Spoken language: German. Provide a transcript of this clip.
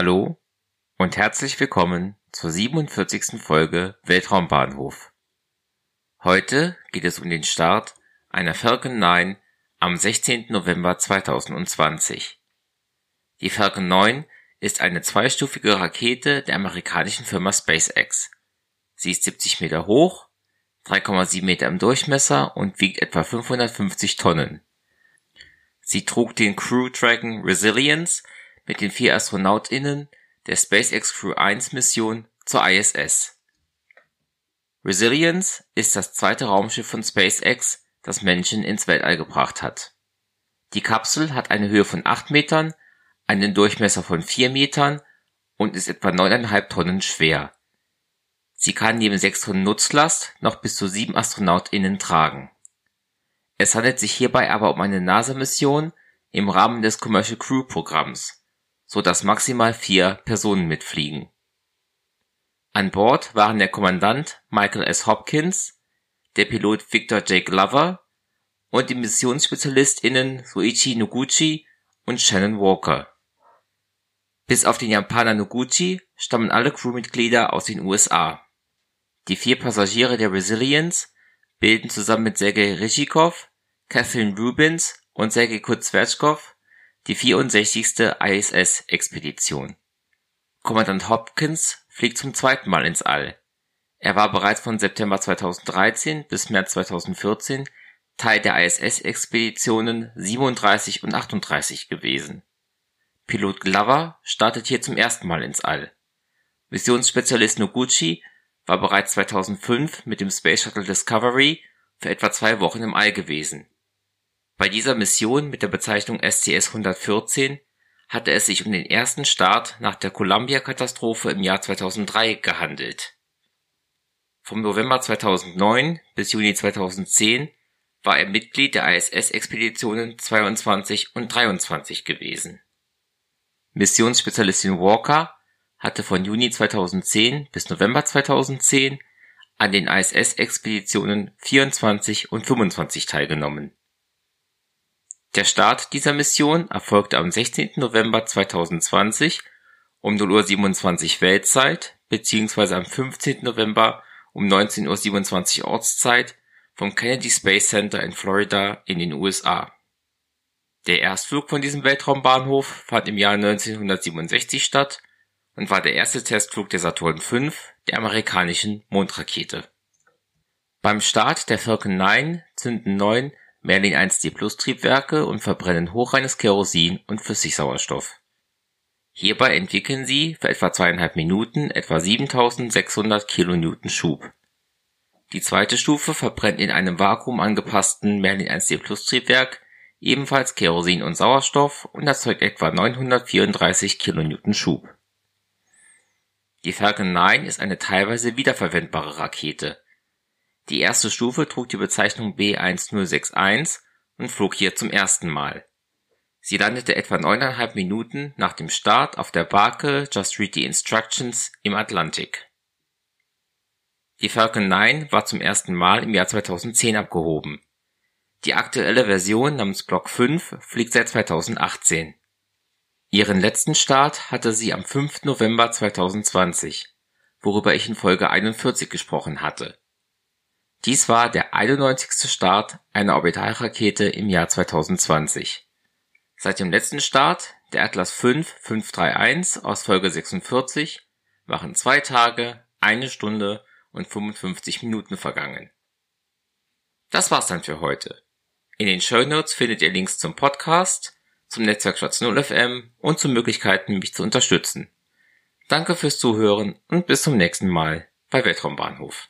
Hallo und herzlich willkommen zur 47. Folge Weltraumbahnhof. Heute geht es um den Start einer Falcon 9 am 16. November 2020. Die Falcon 9 ist eine zweistufige Rakete der amerikanischen Firma SpaceX. Sie ist 70 Meter hoch, 3,7 Meter im Durchmesser und wiegt etwa 550 Tonnen. Sie trug den Crew Dragon Resilience mit den vier AstronautInnen der SpaceX Crew 1 Mission zur ISS. Resilience ist das zweite Raumschiff von SpaceX, das Menschen ins Weltall gebracht hat. Die Kapsel hat eine Höhe von 8 Metern, einen Durchmesser von 4 Metern und ist etwa 9,5 Tonnen schwer. Sie kann neben 6 Tonnen Nutzlast noch bis zu 7 AstronautInnen tragen. Es handelt sich hierbei aber um eine NASA-Mission im Rahmen des Commercial Crew Programms so dass maximal vier Personen mitfliegen. An Bord waren der Kommandant Michael S. Hopkins, der Pilot Victor J. Glover und die MissionsspezialistInnen Soichi Noguchi und Shannon Walker. Bis auf den Japaner Noguchi stammen alle Crewmitglieder aus den USA. Die vier Passagiere der Resilience bilden zusammen mit Sergei Ryzhikov, Kathleen Rubins und Sergei Kurzwertschkow die 64. ISS-Expedition. Kommandant Hopkins fliegt zum zweiten Mal ins All. Er war bereits von September 2013 bis März 2014 Teil der ISS-Expeditionen 37 und 38 gewesen. Pilot Glover startet hier zum ersten Mal ins All. Missionsspezialist Noguchi war bereits 2005 mit dem Space Shuttle Discovery für etwa zwei Wochen im All gewesen bei dieser Mission mit der Bezeichnung STS-114 hatte es sich um den ersten Start nach der Columbia-Katastrophe im Jahr 2003 gehandelt. Vom November 2009 bis Juni 2010 war er Mitglied der ISS-Expeditionen 22 und 23 gewesen. Missionsspezialistin Walker hatte von Juni 2010 bis November 2010 an den ISS-Expeditionen 24 und 25 teilgenommen der Start dieser Mission erfolgte am 16. November 2020 um 0:27 Uhr Weltzeit beziehungsweise am 15. November um 19:27 Uhr Ortszeit vom Kennedy Space Center in Florida in den USA. Der Erstflug von diesem Weltraumbahnhof fand im Jahr 1967 statt und war der erste Testflug der Saturn V, der amerikanischen Mondrakete. Beim Start der Falcon 9 zünden neun Merlin 1D-Plus-Triebwerke und verbrennen hochreines Kerosin und Flüssigsauerstoff. Hierbei entwickeln sie für etwa zweieinhalb Minuten etwa 7600 kN Schub. Die zweite Stufe verbrennt in einem vakuumangepassten Merlin 1D-Plus-Triebwerk ebenfalls Kerosin und Sauerstoff und erzeugt etwa 934 kN Schub. Die Falcon 9 ist eine teilweise wiederverwendbare Rakete die erste Stufe trug die Bezeichnung B-1061 und flog hier zum ersten Mal. Sie landete etwa neuneinhalb Minuten nach dem Start auf der Barke Just Read the Instructions im Atlantik. Die Falcon 9 war zum ersten Mal im Jahr 2010 abgehoben. Die aktuelle Version namens Block 5 fliegt seit 2018. Ihren letzten Start hatte sie am 5. November 2020, worüber ich in Folge 41 gesprochen hatte dies war der 91. Start einer Orbitalrakete im Jahr 2020. Seit dem letzten Start, der Atlas V 531 aus Folge 46, waren zwei Tage, eine Stunde und 55 Minuten vergangen. Das war's dann für heute. In den Show Notes findet ihr Links zum Podcast, zum Netzwerk Schwarz 0 FM und zu Möglichkeiten, mich zu unterstützen. Danke fürs Zuhören und bis zum nächsten Mal bei Weltraumbahnhof.